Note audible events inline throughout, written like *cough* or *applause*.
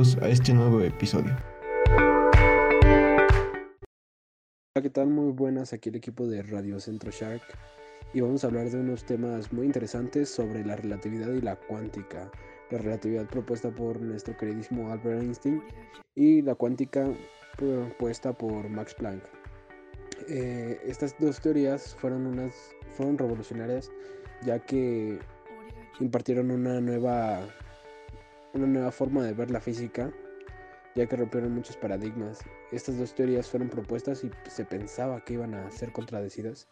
a este nuevo episodio. ¿qué tal? Muy buenas, aquí el equipo de Radio Centro Shark y vamos a hablar de unos temas muy interesantes sobre la relatividad y la cuántica. La relatividad propuesta por nuestro queridísimo Albert Einstein y la cuántica propuesta por Max Planck. Eh, estas dos teorías fueron, unas, fueron revolucionarias ya que impartieron una nueva, una nueva forma de ver la física ya que rompieron muchos paradigmas. Estas dos teorías fueron propuestas y se pensaba que iban a ser contradecidas,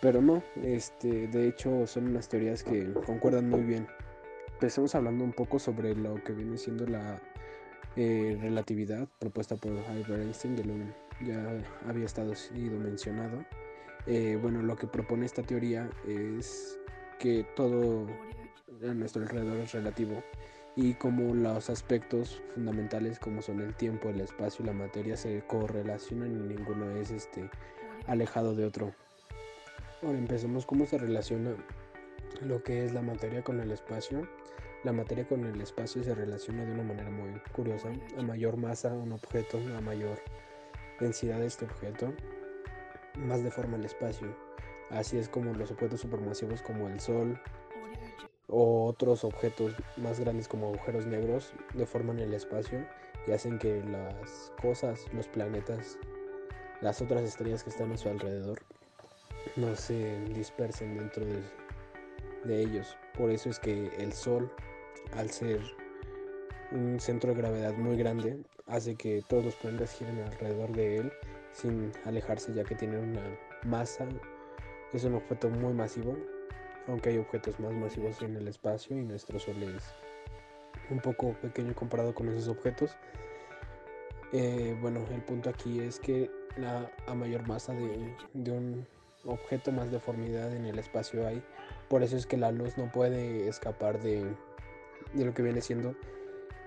pero no, este, de hecho son unas teorías que concuerdan muy bien. Empecemos hablando un poco sobre lo que viene siendo la eh, relatividad propuesta por Albert Einstein, ya, ya había estado sido mencionado. Eh, bueno, lo que propone esta teoría es que todo a nuestro alrededor es relativo y como los aspectos fundamentales como son el tiempo, el espacio y la materia se correlacionan y ninguno es este alejado de otro. Ahora empecemos cómo se relaciona lo que es la materia con el espacio. La materia con el espacio se relaciona de una manera muy curiosa. A mayor masa un objeto, a mayor densidad de este objeto, más deforma el espacio. Así es como los objetos supermasivos como el Sol, o otros objetos más grandes como agujeros negros deforman el espacio y hacen que las cosas, los planetas, las otras estrellas que están a su alrededor no se dispersen dentro de, de ellos. Por eso es que el Sol, al ser un centro de gravedad muy grande, hace que todos los planetas giren alrededor de él sin alejarse ya que tiene una masa, es un objeto muy masivo aunque hay objetos más masivos en el espacio y nuestro Sol es un poco pequeño comparado con esos objetos. Eh, bueno, el punto aquí es que la, a mayor masa de, un objeto más deformidad en el espacio hay. Por eso es que la luz no puede escapar de, lo que viene siendo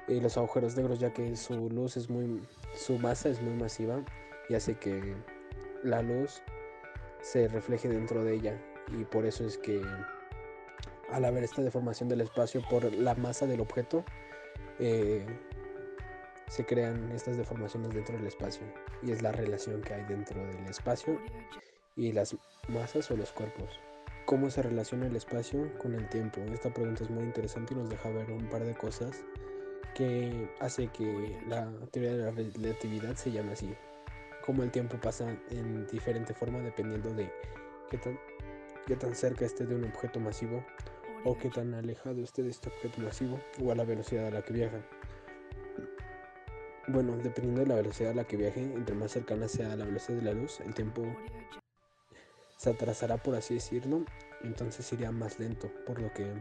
eh, los agujeros negros, ya que su luz es muy, su masa es muy masiva y hace que la luz se refleje dentro de ella y por eso es que al haber esta deformación del espacio por la masa del objeto, eh, se crean estas deformaciones dentro del espacio y es la relación que hay dentro del espacio y las masas o los cuerpos. ¿Cómo se relaciona el espacio con el tiempo? Esta pregunta es muy interesante y nos deja ver un par de cosas que hace que la teoría de la relatividad se llame así. Cómo el tiempo pasa en diferente forma dependiendo de qué tan qué tan cerca esté de un objeto masivo o qué tan alejado esté de este objeto masivo o a la velocidad a la que viaja. Bueno, dependiendo de la velocidad a la que viaje, entre más cercana sea la velocidad de la luz, el tiempo se atrasará, por así decirlo, entonces iría más lento, por lo que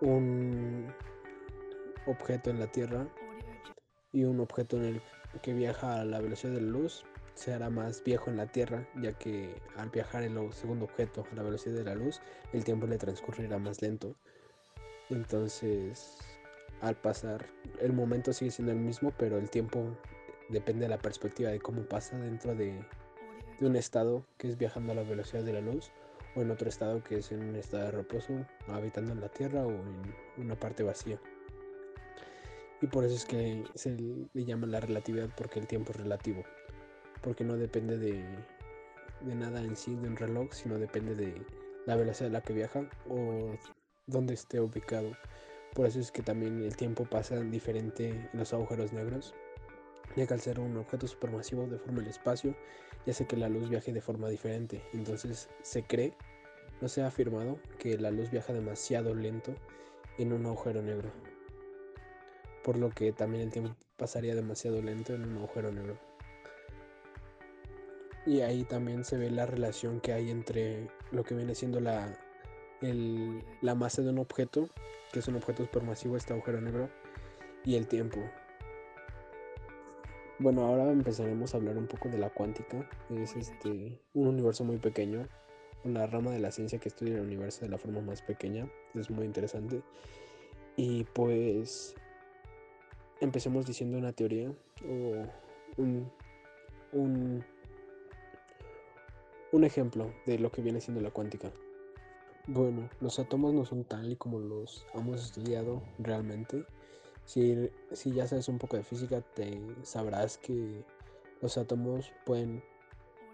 un objeto en la Tierra y un objeto en el que viaja a la velocidad de la luz se hará más viejo en la Tierra, ya que al viajar el segundo objeto a la velocidad de la luz, el tiempo le transcurrirá más lento. Entonces, al pasar, el momento sigue siendo el mismo, pero el tiempo depende de la perspectiva de cómo pasa dentro de, de un estado que es viajando a la velocidad de la luz o en otro estado que es en un estado de reposo, habitando en la Tierra o en una parte vacía. Y por eso es que se le llama la relatividad porque el tiempo es relativo porque no depende de, nada en sí, de un reloj, sino depende de la velocidad a la que viaja o dónde esté ubicado. Por eso es que también el tiempo pasa diferente en los agujeros negros, ya que al ser un objeto supermasivo deforma el espacio y hace que la luz viaje de forma diferente. Entonces se cree, no se ha afirmado, que la luz viaja demasiado lento en un agujero negro. Por lo que también el tiempo pasaría demasiado lento en un agujero negro. Y ahí también se ve la relación que hay entre lo que viene siendo la, la masa de un objeto, que es un objeto supermasivo, este agujero negro, y el tiempo. Bueno, ahora empezaremos a hablar un poco de la cuántica. Es este un universo muy pequeño, una rama de la ciencia que estudia el universo de la forma más pequeña. Es muy interesante. Y pues empecemos diciendo una teoría o un, un un ejemplo de lo que viene siendo la cuántica. Bueno, los átomos no son tal y como los hemos estudiado realmente, Si, si ya sabes un poco de física, te sabrás que los átomos pueden,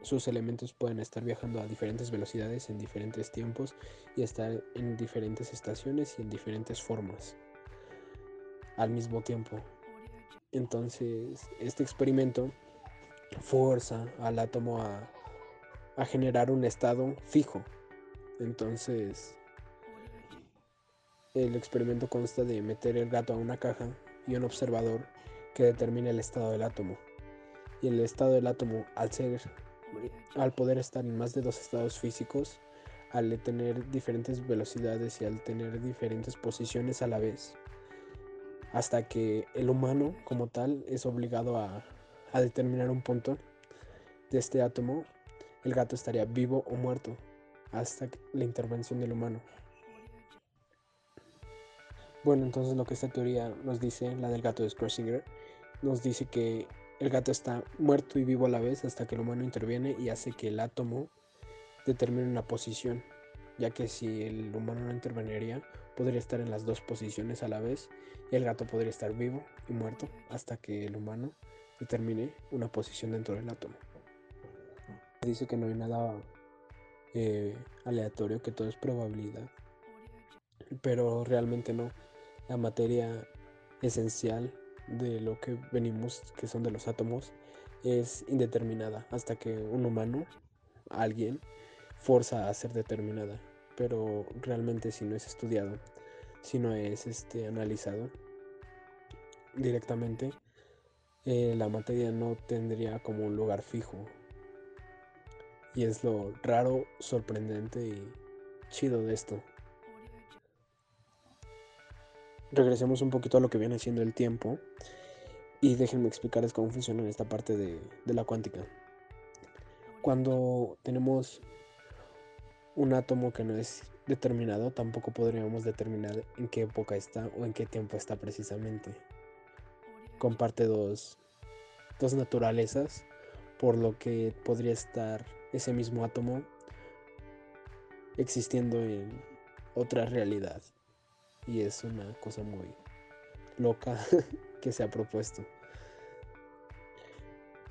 sus elementos pueden estar viajando a diferentes velocidades en diferentes tiempos y estar en diferentes estaciones y en diferentes formas al mismo tiempo. Entonces, este experimento fuerza al átomo a, a generar un estado fijo. Entonces, el experimento consta de meter el gato a una caja y un observador que determine el estado del átomo. Y el estado del átomo, al ser, al poder estar en más de dos estados físicos, al tener diferentes velocidades y al tener diferentes posiciones a la vez, hasta que el humano como tal es obligado a, a determinar un punto de este átomo, el gato estaría vivo o muerto hasta la intervención del humano. Bueno, entonces lo que esta teoría nos dice, la del gato de Schrödinger, nos dice que el gato está muerto y vivo a la vez hasta que el humano interviene y hace que el átomo determine una posición, ya que si el humano no interveniría, podría estar en las dos posiciones a la vez y el gato podría estar vivo y muerto hasta que el humano determine una posición dentro del átomo. Dice que no hay nada eh, aleatorio, que todo es probabilidad, pero realmente no la materia esencial de lo que venimos, que son de los átomos, es indeterminada hasta que un humano, alguien, forza a ser determinada. Pero realmente si no es estudiado, si no es este, analizado directamente, eh, la materia no tendría como un lugar fijo. Y es lo raro, sorprendente y chido de esto regresemos un poquito a lo que viene siendo el tiempo y déjenme explicarles cómo funciona esta parte de, de la cuántica. Cuando tenemos un átomo que no es determinado, tampoco podríamos determinar en qué época está o en qué tiempo está precisamente. Comparte dos, dos naturalezas, por lo que podría estar ese mismo átomo existiendo en otra realidad y es una cosa muy loca *laughs* que se ha propuesto.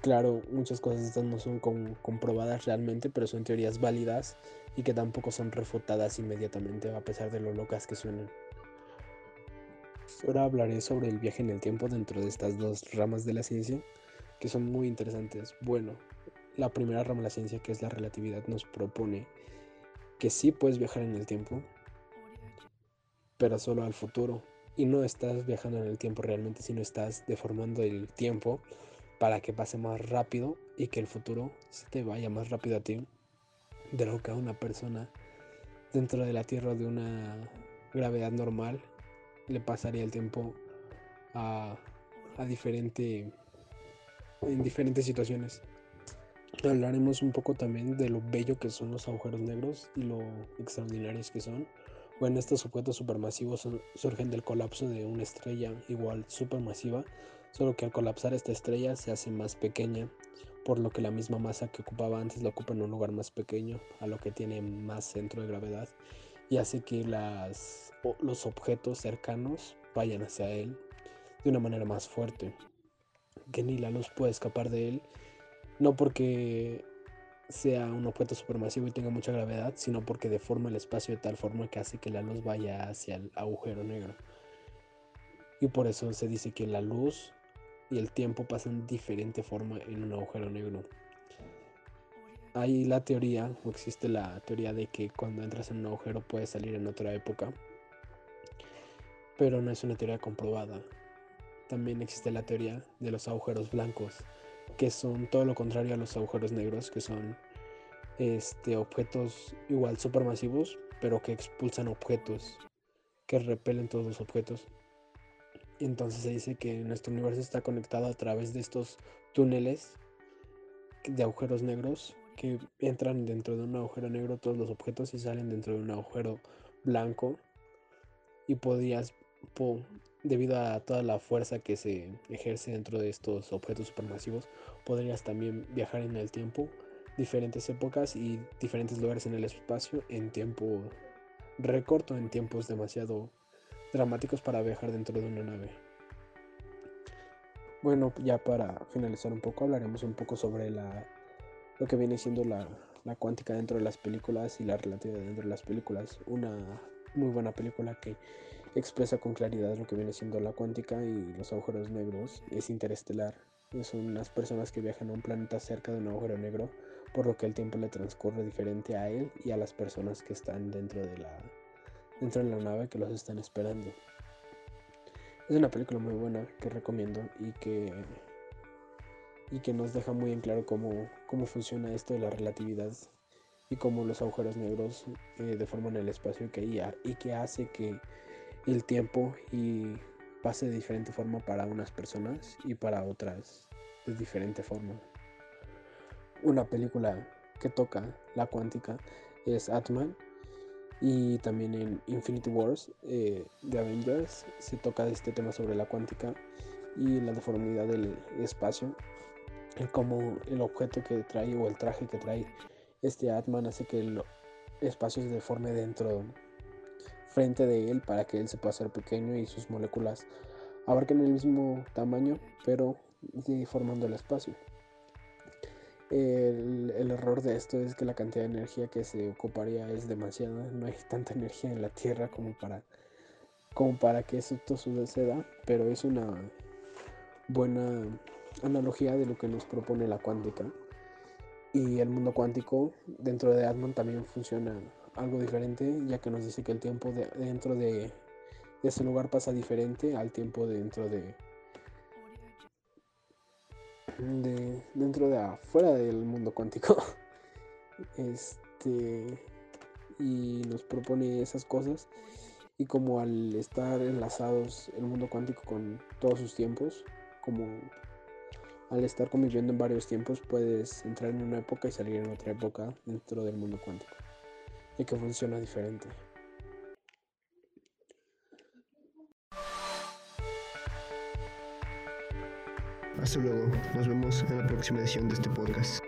Claro, muchas cosas estas no son comprobadas realmente, pero son teorías válidas y que tampoco son refutadas inmediatamente a pesar de lo locas que suenan. Ahora hablaré sobre el viaje en el tiempo dentro de estas dos ramas de la ciencia que son muy interesantes. Bueno, la primera rama de la ciencia que es la relatividad nos propone que sí puedes viajar en el tiempo, pero solo al futuro. Y no estás viajando en el tiempo realmente, sino estás deformando el tiempo para que pase más rápido y que el futuro se te vaya más rápido a ti de lo que a una persona dentro de la Tierra de una gravedad normal le pasaría el tiempo a, a diferente en diferentes situaciones. Hablaremos un poco también de lo bello que son los agujeros negros y lo extraordinarios que son. Bueno, estos objetos supermasivos surgen del colapso de una estrella igual supermasiva, solo que al colapsar esta estrella se hace más pequeña, por lo que la misma masa que ocupaba antes la ocupa en un lugar más pequeño, a lo que tiene más centro de gravedad, y hace que las, los objetos cercanos vayan hacia él de una manera más fuerte, que ni la luz puede escapar de él, no porque sea un objeto supermasivo y tenga mucha gravedad, sino porque deforma el espacio de tal forma que hace que la luz vaya hacia el agujero negro. Y por eso se dice que la luz y el tiempo pasan diferente forma en un agujero negro. Hay la teoría, o existe la teoría de que cuando entras en un agujero puedes salir en otra época, pero no es una teoría comprobada. También existe la teoría de los agujeros blancos, que son todo lo contrario a los agujeros negros, que son este, objetos igual supermasivos, pero que expulsan objetos, que repelen todos los objetos. Entonces se dice que nuestro universo está conectado a través de estos túneles de agujeros negros que entran dentro de un agujero negro todos los objetos y salen dentro de un agujero blanco y podías debido a toda la fuerza que se ejerce dentro de estos objetos supermasivos, podrías también viajar en el tiempo, diferentes épocas y diferentes lugares en el espacio en tiempo recorto, en tiempos demasiado dramáticos para viajar dentro de una nave. Bueno, ya para finalizar un poco, hablaremos un poco sobre la, lo que viene siendo la, la cuántica dentro de las películas y la relatividad dentro de las películas. Una muy buena película que expresa con claridad lo que viene siendo la cuántica y los agujeros negros es interestelar. Son unas personas que viajan a un planeta cerca de un agujero negro, por lo que el tiempo le transcurre diferente a él y a las personas que están dentro de la, dentro de la nave que los están esperando. Es una película muy buena que recomiendo y que, y que nos deja muy en claro cómo, cómo funciona esto de la relatividad y cómo los agujeros negros eh, deforman el espacio que, y que hace que el tiempo y pase de diferente forma para unas personas y para otras de diferente forma. Una película que toca la cuántica es Atman y también en Infinity Wars eh, de Avengers se toca este tema sobre la cuántica y la deformidad del espacio y cómo el objeto que trae o el traje que trae este Atman hace que el espacio se deforme dentro frente de él para que él se pueda hacer pequeño y sus moléculas abarquen el mismo tamaño pero formando el espacio el, error de esto es que la cantidad de energía que se ocuparía es demasiada. No hay tanta energía en la Tierra como para, como para que esto suceda, pero es una buena analogía de lo que nos propone la cuántica. Y el mundo cuántico dentro de Atman también funciona algo diferente, ya que nos dice que el tiempo dentro de ese lugar pasa diferente al tiempo dentro de de dentro de afuera del mundo cuántico. *laughs* Este y nos propone esas cosas y como al estar enlazados el mundo cuántico con todos sus tiempos, como al estar conviviendo en varios tiempos puedes entrar en una época y salir en otra época dentro del mundo cuántico y que funciona diferente. Hasta luego, nos vemos en la próxima edición de este podcast.